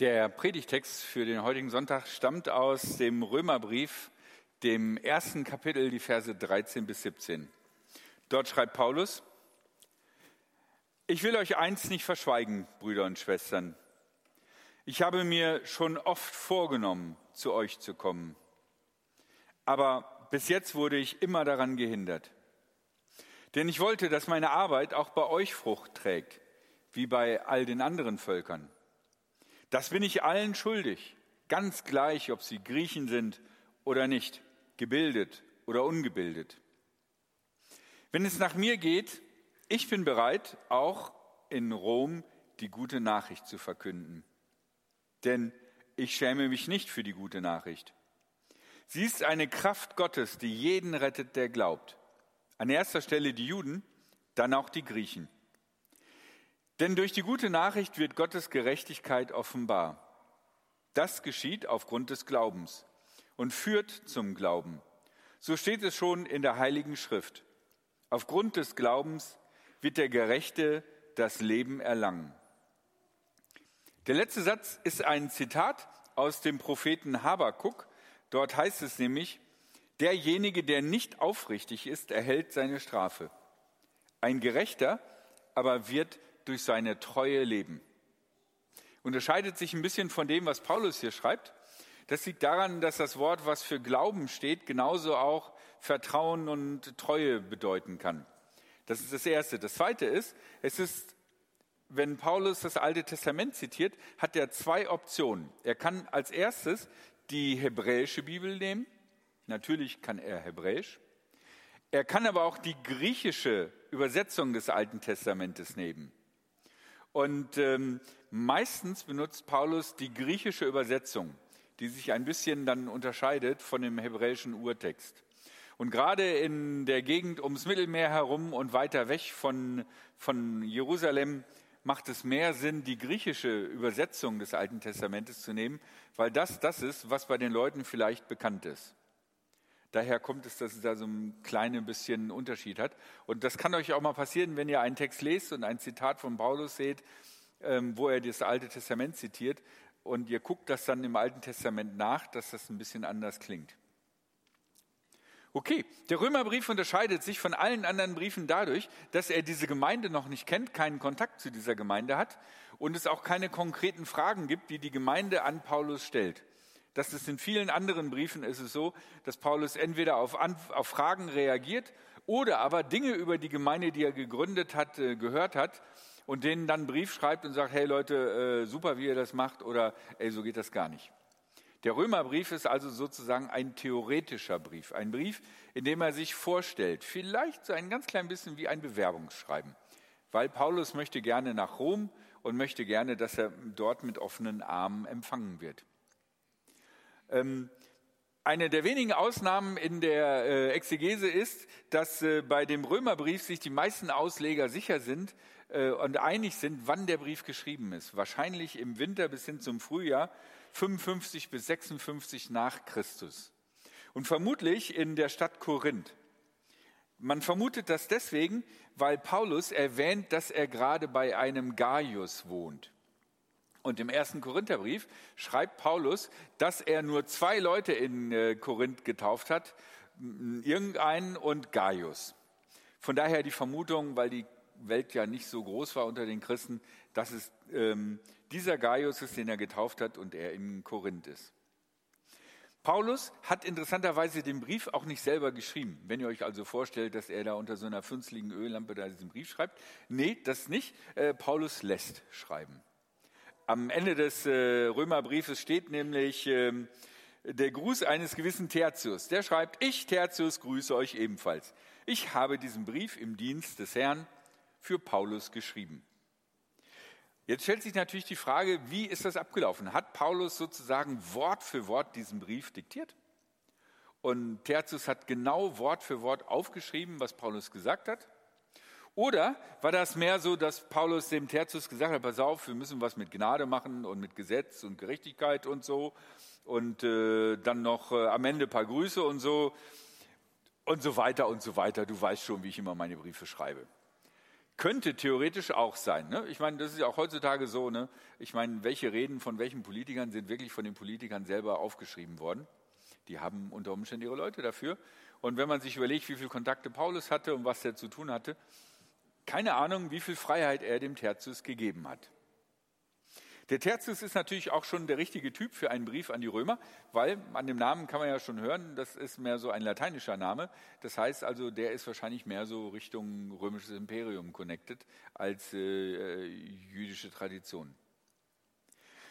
Der Predigtext für den heutigen Sonntag stammt aus dem Römerbrief, dem ersten Kapitel, die Verse 13 bis 17. Dort schreibt Paulus, ich will euch eins nicht verschweigen, Brüder und Schwestern. Ich habe mir schon oft vorgenommen, zu euch zu kommen. Aber bis jetzt wurde ich immer daran gehindert. Denn ich wollte, dass meine Arbeit auch bei euch Frucht trägt, wie bei all den anderen Völkern. Das bin ich allen schuldig, ganz gleich, ob sie Griechen sind oder nicht, gebildet oder ungebildet. Wenn es nach mir geht, ich bin bereit, auch in Rom die gute Nachricht zu verkünden. Denn ich schäme mich nicht für die gute Nachricht. Sie ist eine Kraft Gottes, die jeden rettet, der glaubt. An erster Stelle die Juden, dann auch die Griechen. Denn durch die gute Nachricht wird Gottes Gerechtigkeit offenbar. Das geschieht aufgrund des Glaubens und führt zum Glauben. So steht es schon in der Heiligen Schrift. Aufgrund des Glaubens wird der Gerechte das Leben erlangen. Der letzte Satz ist ein Zitat aus dem Propheten Habakuk. Dort heißt es nämlich, derjenige, der nicht aufrichtig ist, erhält seine Strafe. Ein Gerechter aber wird durch seine Treue leben. Unterscheidet sich ein bisschen von dem, was Paulus hier schreibt. Das liegt daran, dass das Wort, was für Glauben steht, genauso auch Vertrauen und Treue bedeuten kann. Das ist das Erste. Das Zweite ist, es ist, wenn Paulus das Alte Testament zitiert, hat er zwei Optionen. Er kann als erstes die hebräische Bibel nehmen. Natürlich kann er Hebräisch. Er kann aber auch die griechische Übersetzung des Alten Testamentes nehmen. Und ähm, meistens benutzt Paulus die griechische Übersetzung, die sich ein bisschen dann unterscheidet von dem hebräischen Urtext. Und gerade in der Gegend ums Mittelmeer herum und weiter weg von, von Jerusalem macht es mehr Sinn, die griechische Übersetzung des Alten Testamentes zu nehmen, weil das das ist, was bei den Leuten vielleicht bekannt ist. Daher kommt es, dass es da so ein kleines bisschen Unterschied hat. Und das kann euch auch mal passieren, wenn ihr einen Text lest und ein Zitat von Paulus seht, ähm, wo er das Alte Testament zitiert und ihr guckt das dann im Alten Testament nach, dass das ein bisschen anders klingt. Okay, der Römerbrief unterscheidet sich von allen anderen Briefen dadurch, dass er diese Gemeinde noch nicht kennt, keinen Kontakt zu dieser Gemeinde hat und es auch keine konkreten Fragen gibt, die die Gemeinde an Paulus stellt. Das ist in vielen anderen Briefen ist es so, dass Paulus entweder auf, auf Fragen reagiert oder aber Dinge über die Gemeinde, die er gegründet hat, äh, gehört hat und denen dann einen Brief schreibt und sagt, hey Leute, äh, super, wie ihr das macht oder ey, so geht das gar nicht. Der Römerbrief ist also sozusagen ein theoretischer Brief, ein Brief, in dem er sich vorstellt, vielleicht so ein ganz klein bisschen wie ein Bewerbungsschreiben, weil Paulus möchte gerne nach Rom und möchte gerne, dass er dort mit offenen Armen empfangen wird. Ähm, eine der wenigen Ausnahmen in der äh, Exegese ist, dass äh, bei dem Römerbrief sich die meisten Ausleger sicher sind äh, und einig sind, wann der Brief geschrieben ist. Wahrscheinlich im Winter bis hin zum Frühjahr 55 bis 56 nach Christus. Und vermutlich in der Stadt Korinth. Man vermutet das deswegen, weil Paulus erwähnt, dass er gerade bei einem Gaius wohnt. Und im ersten Korintherbrief schreibt Paulus, dass er nur zwei Leute in äh, Korinth getauft hat, irgendeinen und Gaius. Von daher die Vermutung, weil die Welt ja nicht so groß war unter den Christen, dass es ähm, dieser Gaius ist, den er getauft hat und er in Korinth ist. Paulus hat interessanterweise den Brief auch nicht selber geschrieben. Wenn ihr euch also vorstellt, dass er da unter so einer fünfzligen Öllampe da diesen Brief schreibt. Nee, das nicht. Äh, Paulus lässt schreiben. Am Ende des äh, Römerbriefes steht nämlich ähm, der Gruß eines gewissen Tertius. Der schreibt, ich Tertius grüße euch ebenfalls. Ich habe diesen Brief im Dienst des Herrn für Paulus geschrieben. Jetzt stellt sich natürlich die Frage, wie ist das abgelaufen? Hat Paulus sozusagen Wort für Wort diesen Brief diktiert? Und Tertius hat genau Wort für Wort aufgeschrieben, was Paulus gesagt hat? Oder war das mehr so, dass Paulus dem Tertius gesagt hat, pass auf, wir müssen was mit Gnade machen und mit Gesetz und Gerechtigkeit und so und äh, dann noch äh, am Ende ein paar Grüße und so und so weiter und so weiter. Du weißt schon, wie ich immer meine Briefe schreibe. Könnte theoretisch auch sein. Ne? Ich meine, das ist ja auch heutzutage so. Ne? Ich meine, welche Reden von welchen Politikern sind wirklich von den Politikern selber aufgeschrieben worden? Die haben unter Umständen ihre Leute dafür. Und wenn man sich überlegt, wie viele Kontakte Paulus hatte und was er zu tun hatte, keine Ahnung, wie viel Freiheit er dem Tertius gegeben hat. Der Tertius ist natürlich auch schon der richtige Typ für einen Brief an die Römer, weil an dem Namen kann man ja schon hören, das ist mehr so ein lateinischer Name. Das heißt also, der ist wahrscheinlich mehr so Richtung römisches Imperium connected als äh, äh jüdische Tradition.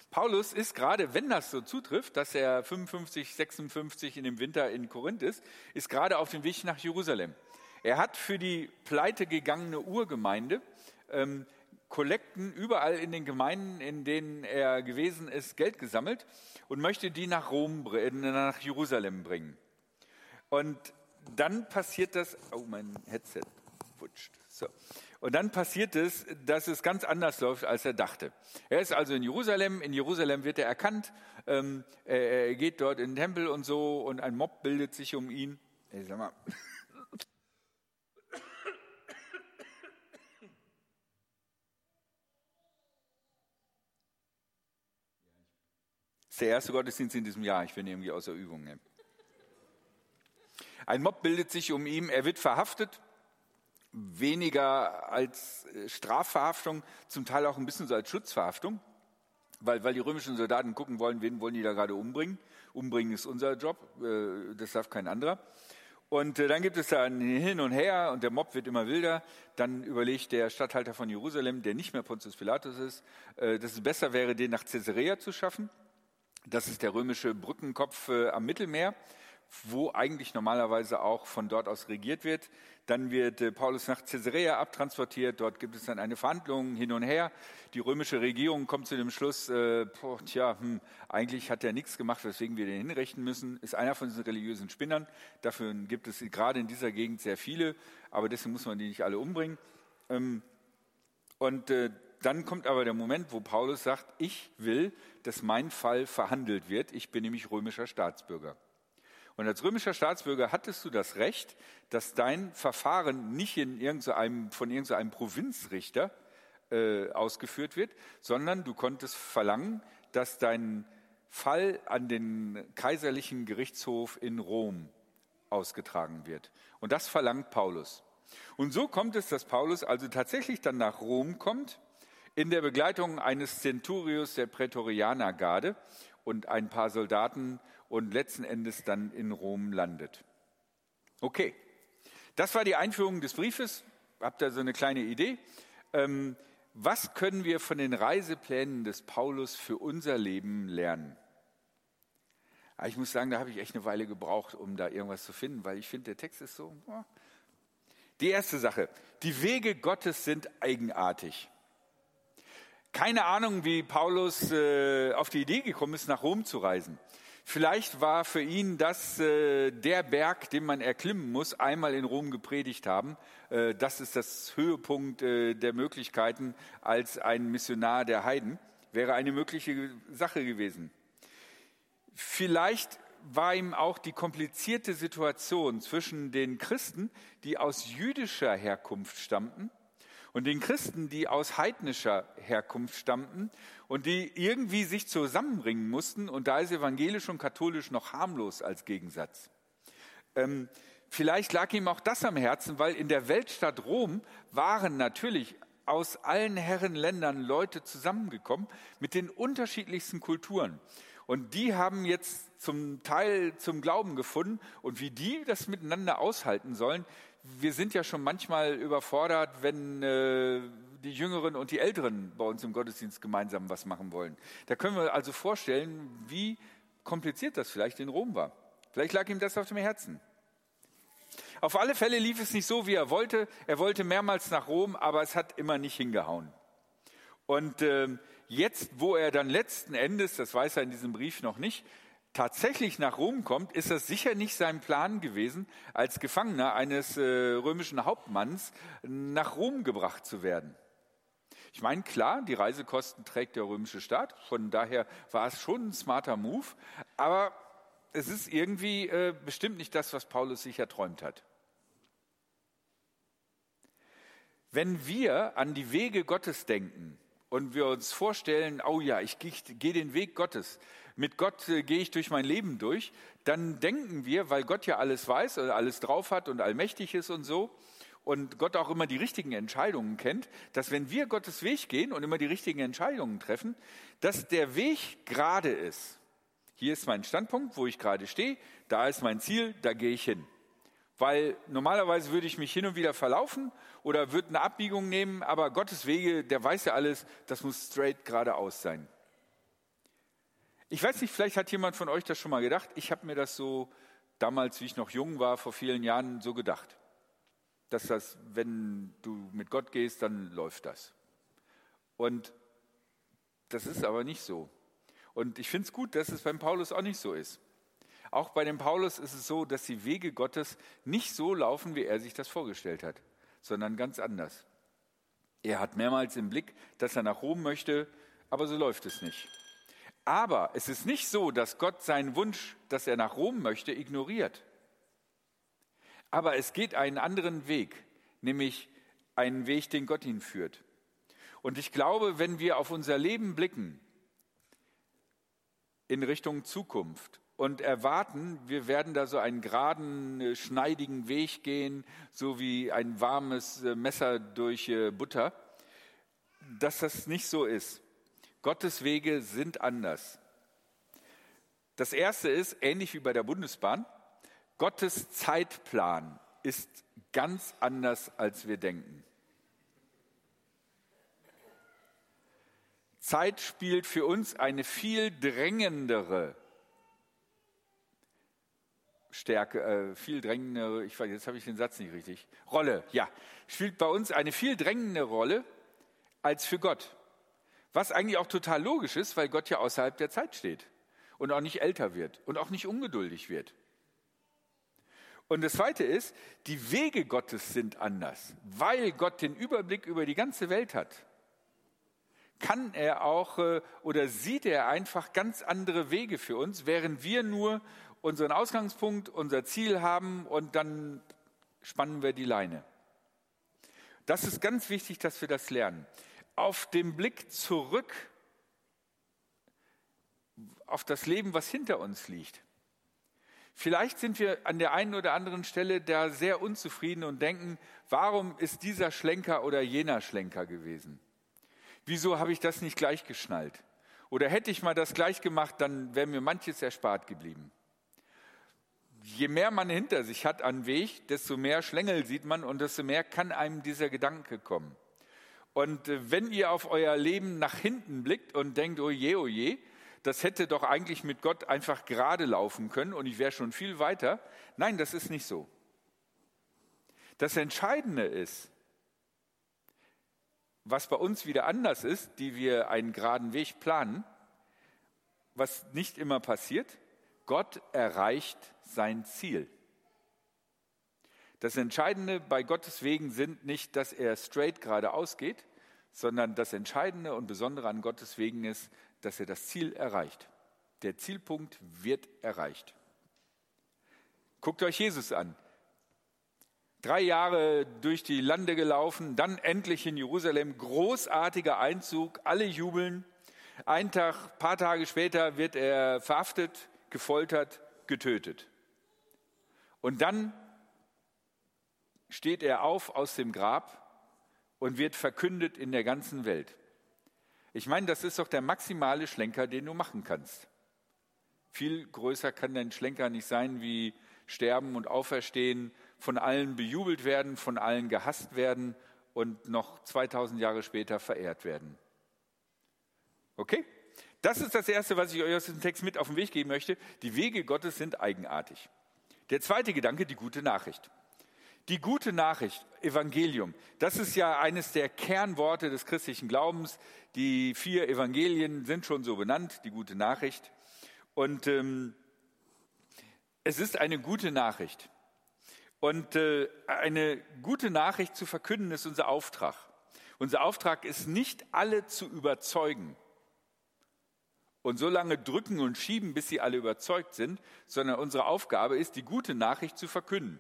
Paulus ist gerade, wenn das so zutrifft, dass er 55, 56 in dem Winter in Korinth ist, ist gerade auf dem Weg nach Jerusalem. Er hat für die pleite gegangene Urgemeinde ähm, Kollekten überall in den Gemeinden, in denen er gewesen ist, Geld gesammelt und möchte die nach Rom, nach Jerusalem bringen. Und dann passiert das, oh, mein Headset wutscht. So. Und dann passiert es, dass es ganz anders läuft, als er dachte. Er ist also in Jerusalem. In Jerusalem wird er erkannt. Ähm, er, er, geht dort in den Tempel und so und ein Mob bildet sich um ihn. Ich sag mal, ist der erste Gottesdienst in diesem Jahr. Ich bin irgendwie außer Übung. Ne? Ein Mob bildet sich um ihn. Er wird verhaftet. Weniger als äh, Strafverhaftung, zum Teil auch ein bisschen so als Schutzverhaftung, weil, weil die römischen Soldaten gucken wollen, wen wollen die da gerade umbringen. Umbringen ist unser Job, äh, das darf kein anderer. Und äh, dann gibt es da ein Hin und Her und der Mob wird immer wilder. Dann überlegt der Statthalter von Jerusalem, der nicht mehr Pontius Pilatus ist, dass es besser wäre, den nach Caesarea zu schaffen. Das ist der römische Brückenkopf äh, am Mittelmeer, wo eigentlich normalerweise auch von dort aus regiert wird. Dann wird äh, Paulus nach Caesarea abtransportiert. Dort gibt es dann eine Verhandlung hin und her. Die römische Regierung kommt zu dem Schluss, äh, boah, tja, hm, eigentlich hat er nichts gemacht, weswegen wir den hinrichten müssen. Ist einer von diesen religiösen Spinnern. Dafür gibt es gerade in dieser Gegend sehr viele, aber deswegen muss man die nicht alle umbringen. Ähm, und äh, dann kommt aber der Moment, wo Paulus sagt, ich will, dass mein Fall verhandelt wird. Ich bin nämlich römischer Staatsbürger. Und als römischer Staatsbürger hattest du das Recht, dass dein Verfahren nicht in irgendeinem, von irgendeinem Provinzrichter äh, ausgeführt wird, sondern du konntest verlangen, dass dein Fall an den kaiserlichen Gerichtshof in Rom ausgetragen wird. Und das verlangt Paulus. Und so kommt es, dass Paulus also tatsächlich dann nach Rom kommt in der Begleitung eines Centurios der Prätorianergarde und ein paar Soldaten und letzten Endes dann in Rom landet. Okay, das war die Einführung des Briefes. Habt ihr so eine kleine Idee? Ähm, was können wir von den Reiseplänen des Paulus für unser Leben lernen? Ah, ich muss sagen, da habe ich echt eine Weile gebraucht, um da irgendwas zu finden, weil ich finde, der Text ist so. Die erste Sache, die Wege Gottes sind eigenartig. Keine Ahnung, wie Paulus äh, auf die Idee gekommen ist, nach Rom zu reisen. Vielleicht war für ihn das äh, der Berg, den man erklimmen muss, einmal in Rom gepredigt haben. Äh, das ist das Höhepunkt äh, der Möglichkeiten als ein Missionar der Heiden. Wäre eine mögliche Sache gewesen. Vielleicht war ihm auch die komplizierte Situation zwischen den Christen, die aus jüdischer Herkunft stammten, und den Christen, die aus heidnischer Herkunft stammten und die irgendwie sich zusammenbringen mussten. Und da ist evangelisch und katholisch noch harmlos als Gegensatz. Ähm, vielleicht lag ihm auch das am Herzen, weil in der Weltstadt Rom waren natürlich aus allen Herrenländern Leute zusammengekommen mit den unterschiedlichsten Kulturen. Und die haben jetzt zum Teil zum Glauben gefunden. Und wie die das miteinander aushalten sollen, wir sind ja schon manchmal überfordert, wenn äh, die Jüngeren und die Älteren bei uns im Gottesdienst gemeinsam was machen wollen. Da können wir also vorstellen, wie kompliziert das vielleicht in Rom war. Vielleicht lag ihm das auf dem Herzen. Auf alle Fälle lief es nicht so, wie er wollte. Er wollte mehrmals nach Rom, aber es hat immer nicht hingehauen. Und äh, jetzt, wo er dann letzten Endes, das weiß er in diesem Brief noch nicht, tatsächlich nach Rom kommt, ist das sicher nicht sein Plan gewesen, als Gefangener eines äh, römischen Hauptmanns nach Rom gebracht zu werden. Ich meine, klar, die Reisekosten trägt der römische Staat, von daher war es schon ein smarter Move, aber es ist irgendwie äh, bestimmt nicht das, was Paulus sich erträumt hat. Wenn wir an die Wege Gottes denken und wir uns vorstellen, oh ja, ich gehe den Weg Gottes, mit Gott äh, gehe ich durch mein Leben durch, dann denken wir, weil Gott ja alles weiß und alles drauf hat und allmächtig ist und so, und Gott auch immer die richtigen Entscheidungen kennt, dass wenn wir Gottes Weg gehen und immer die richtigen Entscheidungen treffen, dass der Weg gerade ist. Hier ist mein Standpunkt, wo ich gerade stehe, da ist mein Ziel, da gehe ich hin. Weil normalerweise würde ich mich hin und wieder verlaufen oder würde eine Abbiegung nehmen, aber Gottes Wege, der weiß ja alles, das muss straight geradeaus sein. Ich weiß nicht, vielleicht hat jemand von euch das schon mal gedacht. Ich habe mir das so damals, wie ich noch jung war, vor vielen Jahren so gedacht. Dass das, wenn du mit Gott gehst, dann läuft das. Und das ist aber nicht so. Und ich finde es gut, dass es beim Paulus auch nicht so ist. Auch bei dem Paulus ist es so, dass die Wege Gottes nicht so laufen, wie er sich das vorgestellt hat, sondern ganz anders. Er hat mehrmals im Blick, dass er nach Rom möchte, aber so läuft es nicht. Aber es ist nicht so, dass Gott seinen Wunsch, dass er nach Rom möchte, ignoriert. Aber es geht einen anderen Weg, nämlich einen Weg, den Gott ihn führt. Und ich glaube, wenn wir auf unser Leben blicken in Richtung Zukunft und erwarten, wir werden da so einen geraden, äh, schneidigen Weg gehen, so wie ein warmes äh, Messer durch äh, Butter, dass das nicht so ist. Gottes Wege sind anders. Das erste ist, ähnlich wie bei der Bundesbahn, Gottes Zeitplan ist ganz anders, als wir denken. Zeit spielt für uns eine viel drängendere Stärke, äh, viel drängendere, ich weiß, jetzt habe ich den Satz nicht richtig, Rolle, ja, spielt bei uns eine viel drängende Rolle als für Gott. Was eigentlich auch total logisch ist, weil Gott ja außerhalb der Zeit steht und auch nicht älter wird und auch nicht ungeduldig wird. Und das Zweite ist, die Wege Gottes sind anders, weil Gott den Überblick über die ganze Welt hat. Kann er auch äh, oder sieht er einfach ganz andere Wege für uns, während wir nur unseren Ausgangspunkt, unser Ziel haben und dann spannen wir die Leine. Das ist ganz wichtig, dass wir das lernen auf den Blick zurück auf das Leben, was hinter uns liegt. Vielleicht sind wir an der einen oder anderen Stelle da sehr unzufrieden und denken, warum ist dieser Schlenker oder jener Schlenker gewesen? Wieso habe ich das nicht gleich geschnallt? Oder hätte ich mal das gleich gemacht, dann wäre mir manches erspart geblieben. Je mehr man hinter sich hat an Weg, desto mehr Schlängel sieht man und desto mehr kann einem dieser Gedanke kommen. Und äh, wenn ihr auf euer Leben nach hinten blickt und denkt, oh je, oh je, das hätte doch eigentlich mit Gott einfach gerade laufen können und ich wäre schon viel weiter. Nein, das ist nicht so. Das Entscheidende ist, was bei uns wieder anders ist, die wir einen geraden Weg planen, was nicht immer passiert, Gott erreicht sein Ziel. Das Entscheidende bei Gottes Wegen sind nicht, dass er straight geradeaus geht, sondern das Entscheidende und Besondere an Gottes Wegen ist, dass er das Ziel erreicht. Der Zielpunkt wird erreicht. Guckt euch Jesus an. Drei Jahre durch die Lande gelaufen, dann endlich in Jerusalem, großartiger Einzug, alle jubeln. Ein Tag, paar Tage später wird er verhaftet, gefoltert, getötet. Und dann steht er auf aus dem Grab und wird verkündet in der ganzen Welt. Ich meine, das ist doch der maximale Schlenker, den du machen kannst. Viel größer kann dein Schlenker nicht sein wie sterben und auferstehen, von allen bejubelt werden, von allen gehasst werden und noch 2000 Jahre später verehrt werden. Okay? Das ist das Erste, was ich euch aus dem Text mit auf den Weg geben möchte. Die Wege Gottes sind eigenartig. Der zweite Gedanke, die gute Nachricht. Die gute Nachricht, Evangelium, das ist ja eines der Kernworte des christlichen Glaubens. Die vier Evangelien sind schon so benannt, die gute Nachricht. Und ähm, es ist eine gute Nachricht. Und äh, eine gute Nachricht zu verkünden ist unser Auftrag. Unser Auftrag ist nicht alle zu überzeugen und so lange drücken und schieben, bis sie alle überzeugt sind, sondern unsere Aufgabe ist, die gute Nachricht zu verkünden.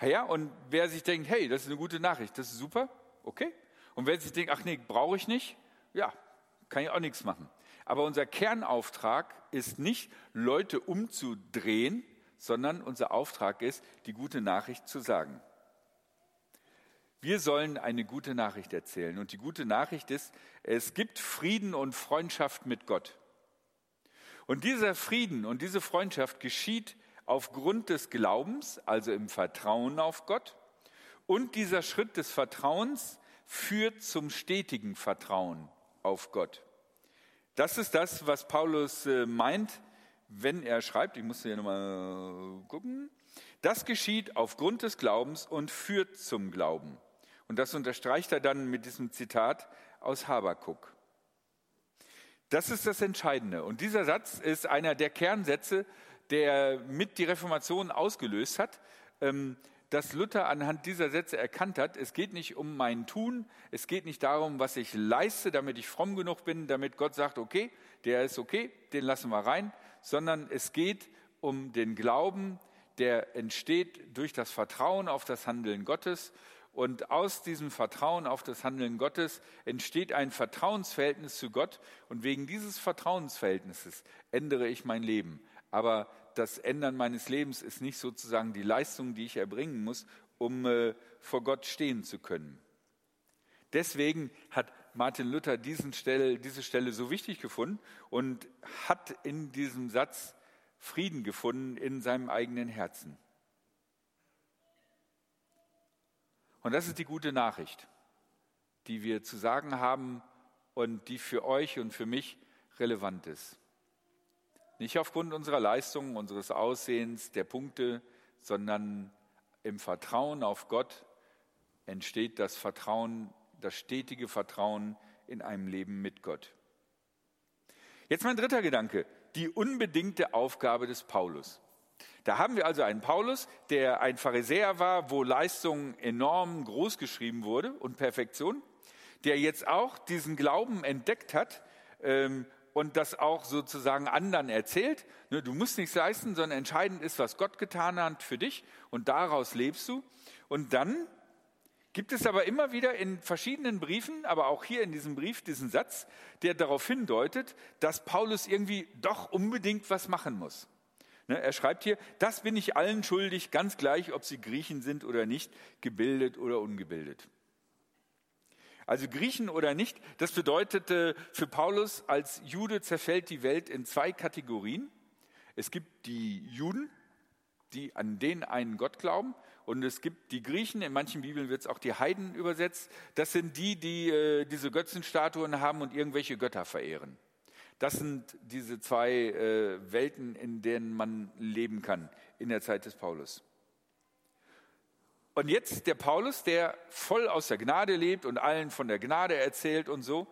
Ja, und wer sich denkt, hey, das ist eine gute Nachricht, das ist super, okay. Und wer sich denkt, ach nee, brauche ich nicht, ja, kann ich auch nichts machen. Aber unser Kernauftrag ist nicht, Leute umzudrehen, sondern unser Auftrag ist, die gute Nachricht zu sagen. Wir sollen eine gute Nachricht erzählen. Und die gute Nachricht ist, es gibt Frieden und Freundschaft mit Gott. Und dieser Frieden und diese Freundschaft geschieht aufgrund des Glaubens, also im Vertrauen auf Gott. Und dieser Schritt des Vertrauens führt zum stetigen Vertrauen auf Gott. Das ist das, was Paulus äh, meint, wenn er schreibt, ich muss hier nochmal gucken, das geschieht aufgrund des Glaubens und führt zum Glauben. Und das unterstreicht er dann mit diesem Zitat aus Habakuk. Das ist das Entscheidende. Und dieser Satz ist einer der Kernsätze, der mit die Reformation ausgelöst hat, ähm, dass Luther anhand dieser Sätze erkannt hat, es geht nicht um mein Tun, es geht nicht darum, was ich leiste, damit ich fromm genug bin, damit Gott sagt, okay, der ist okay, den lassen wir rein, sondern es geht um den Glauben, der entsteht durch das Vertrauen auf das Handeln Gottes. Und aus diesem Vertrauen auf das Handeln Gottes entsteht ein Vertrauensverhältnis zu Gott. Und wegen dieses Vertrauensverhältnisses ändere ich mein Leben. Aber das Ändern meines Lebens ist nicht sozusagen die Leistung, die ich erbringen muss, um äh, vor Gott stehen zu können. Deswegen hat Martin Luther Stelle, diese Stelle so wichtig gefunden und hat in diesem Satz Frieden gefunden in seinem eigenen Herzen. Und das ist die gute Nachricht, die wir zu sagen haben und die für euch und für mich relevant ist. Nicht aufgrund unserer Leistungen, unseres Aussehens, der Punkte, sondern im Vertrauen auf Gott entsteht das Vertrauen, das stetige Vertrauen in einem Leben mit Gott. Jetzt mein dritter Gedanke, die unbedingte Aufgabe des Paulus. Da haben wir also einen Paulus, der ein Pharisäer war, wo Leistung enorm groß geschrieben wurde und Perfektion, der jetzt auch diesen Glauben entdeckt hat ähm, und das auch sozusagen anderen erzählt. Ne, du musst nichts leisten, sondern entscheidend ist, was Gott getan hat für dich und daraus lebst du. Und dann gibt es aber immer wieder in verschiedenen Briefen, aber auch hier in diesem Brief diesen Satz, der darauf hindeutet, dass Paulus irgendwie doch unbedingt was machen muss. Ne, er schreibt hier, das bin ich allen schuldig, ganz gleich, ob sie Griechen sind oder nicht, gebildet oder ungebildet. Also Griechen oder nicht, das bedeutete für Paulus, als Jude zerfällt die Welt in zwei Kategorien. Es gibt die Juden, die an den einen Gott glauben, und es gibt die Griechen, in manchen Bibeln wird es auch die Heiden übersetzt. Das sind die, die äh, diese Götzenstatuen haben und irgendwelche Götter verehren. Das sind diese zwei äh, Welten, in denen man leben kann in der Zeit des Paulus. Und jetzt der Paulus, der voll aus der Gnade lebt und allen von der Gnade erzählt und so,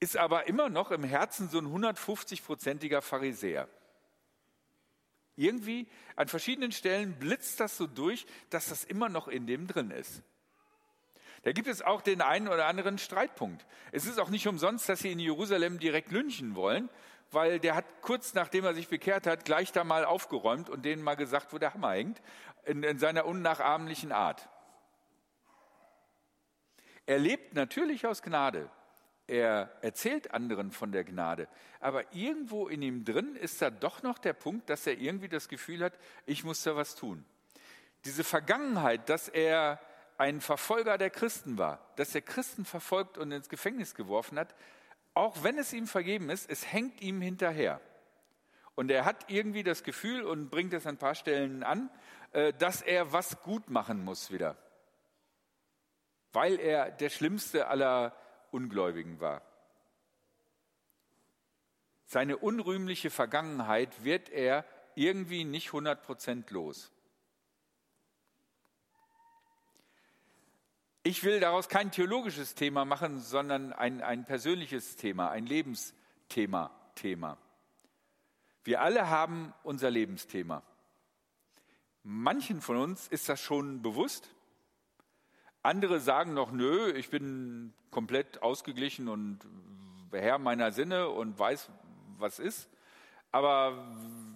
ist aber immer noch im Herzen so ein 150-prozentiger Pharisäer. Irgendwie an verschiedenen Stellen blitzt das so durch, dass das immer noch in dem drin ist. Da gibt es auch den einen oder anderen Streitpunkt. Es ist auch nicht umsonst, dass sie in Jerusalem direkt lynchen wollen, weil der hat kurz nachdem er sich bekehrt hat, gleich da mal aufgeräumt und denen mal gesagt, wo der Hammer hängt in, in seiner unnachahmlichen Art. Er lebt natürlich aus Gnade. Er erzählt anderen von der Gnade. Aber irgendwo in ihm drin ist da doch noch der Punkt, dass er irgendwie das Gefühl hat, ich muss da was tun. Diese Vergangenheit, dass er ein Verfolger der Christen war, dass er Christen verfolgt und ins Gefängnis geworfen hat, auch wenn es ihm vergeben ist, es hängt ihm hinterher. Und er hat irgendwie das Gefühl und bringt es an ein paar Stellen an, äh, dass er was gut machen muss wieder, weil er der schlimmste aller Ungläubigen war. Seine unrühmliche Vergangenheit wird er irgendwie nicht 100 Prozent los. Ich will daraus kein theologisches Thema machen, sondern ein, ein persönliches Thema, ein Lebensthema. Thema. Wir alle haben unser Lebensthema. Manchen von uns ist das schon bewusst. Andere sagen noch, nö, ich bin komplett ausgeglichen und Herr meiner Sinne und weiß, was ist. Aber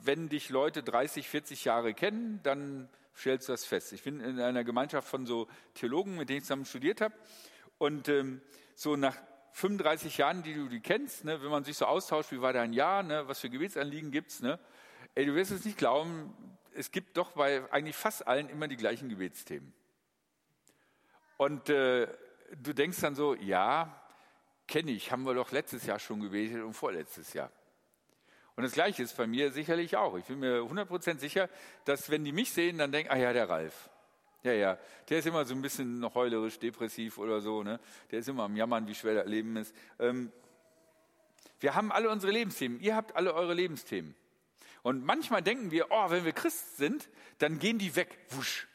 wenn dich Leute 30, 40 Jahre kennen, dann stellst du das fest. Ich bin in einer Gemeinschaft von so Theologen, mit denen ich zusammen studiert habe. Und ähm, so nach 35 Jahren, die du die kennst, ne, wenn man sich so austauscht, wie war dein Jahr, ne, was für Gebetsanliegen gibt es, ne, du wirst es nicht glauben, es gibt doch bei eigentlich fast allen immer die gleichen Gebetsthemen. Und äh, du denkst dann so, ja, kenne ich, haben wir doch letztes Jahr schon gebetet und vorletztes Jahr. Und das Gleiche ist bei mir sicherlich auch. Ich bin mir 100% sicher, dass wenn die mich sehen, dann denken, ah ja, der Ralf. Ja, ja, der ist immer so ein bisschen heulerisch, depressiv oder so. Ne? Der ist immer am Jammern, wie schwer das Leben ist. Ähm, wir haben alle unsere Lebensthemen. Ihr habt alle eure Lebensthemen. Und manchmal denken wir, oh, wenn wir Christ sind, dann gehen die weg. Wusch.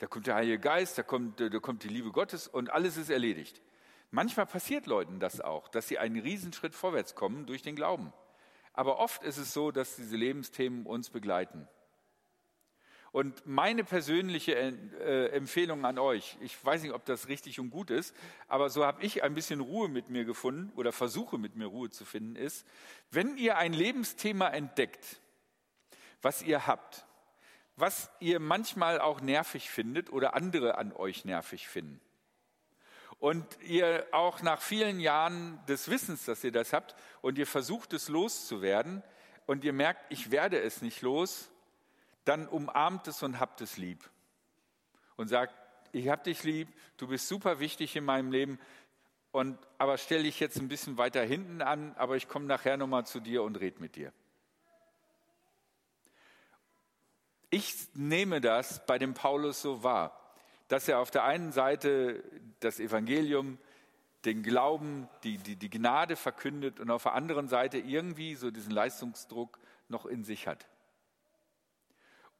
Da kommt der Heilige Geist, da kommt, da kommt die Liebe Gottes und alles ist erledigt. Manchmal passiert Leuten das auch, dass sie einen Riesenschritt vorwärts kommen durch den Glauben. Aber oft ist es so, dass diese Lebensthemen uns begleiten. Und meine persönliche äh, Empfehlung an euch, ich weiß nicht, ob das richtig und gut ist, aber so habe ich ein bisschen Ruhe mit mir gefunden oder versuche mit mir Ruhe zu finden, ist, wenn ihr ein Lebensthema entdeckt, was ihr habt, was ihr manchmal auch nervig findet oder andere an euch nervig finden, und ihr auch nach vielen Jahren des Wissens, dass ihr das habt, und ihr versucht es loszuwerden, und ihr merkt, ich werde es nicht los, dann umarmt es und habt es lieb. Und sagt, ich hab dich lieb, du bist super wichtig in meinem Leben, und, aber stell dich jetzt ein bisschen weiter hinten an, aber ich komme nachher nochmal zu dir und red mit dir. Ich nehme das bei dem Paulus so wahr, dass er auf der einen Seite das Evangelium, den Glauben, die, die, die Gnade verkündet und auf der anderen Seite irgendwie so diesen Leistungsdruck noch in sich hat.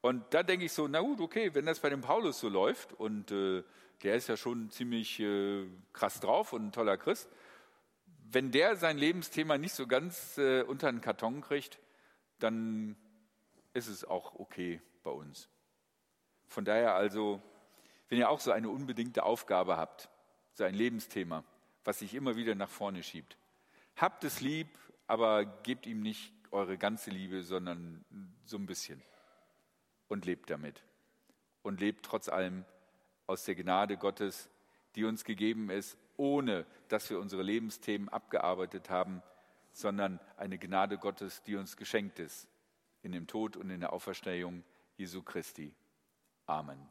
Und da denke ich so, na gut, okay, wenn das bei dem Paulus so läuft und äh, der ist ja schon ziemlich äh, krass drauf und ein toller Christ, wenn der sein Lebensthema nicht so ganz äh, unter den Karton kriegt, dann ist es auch okay bei uns. Von daher also, wenn ihr auch so eine unbedingte Aufgabe habt, so ein Lebensthema, was sich immer wieder nach vorne schiebt, habt es lieb, aber gebt ihm nicht eure ganze Liebe, sondern so ein bisschen und lebt damit. Und lebt trotz allem aus der Gnade Gottes, die uns gegeben ist, ohne dass wir unsere Lebensthemen abgearbeitet haben, sondern eine Gnade Gottes, die uns geschenkt ist in dem Tod und in der Auferstehung Jesu Christi. Amen.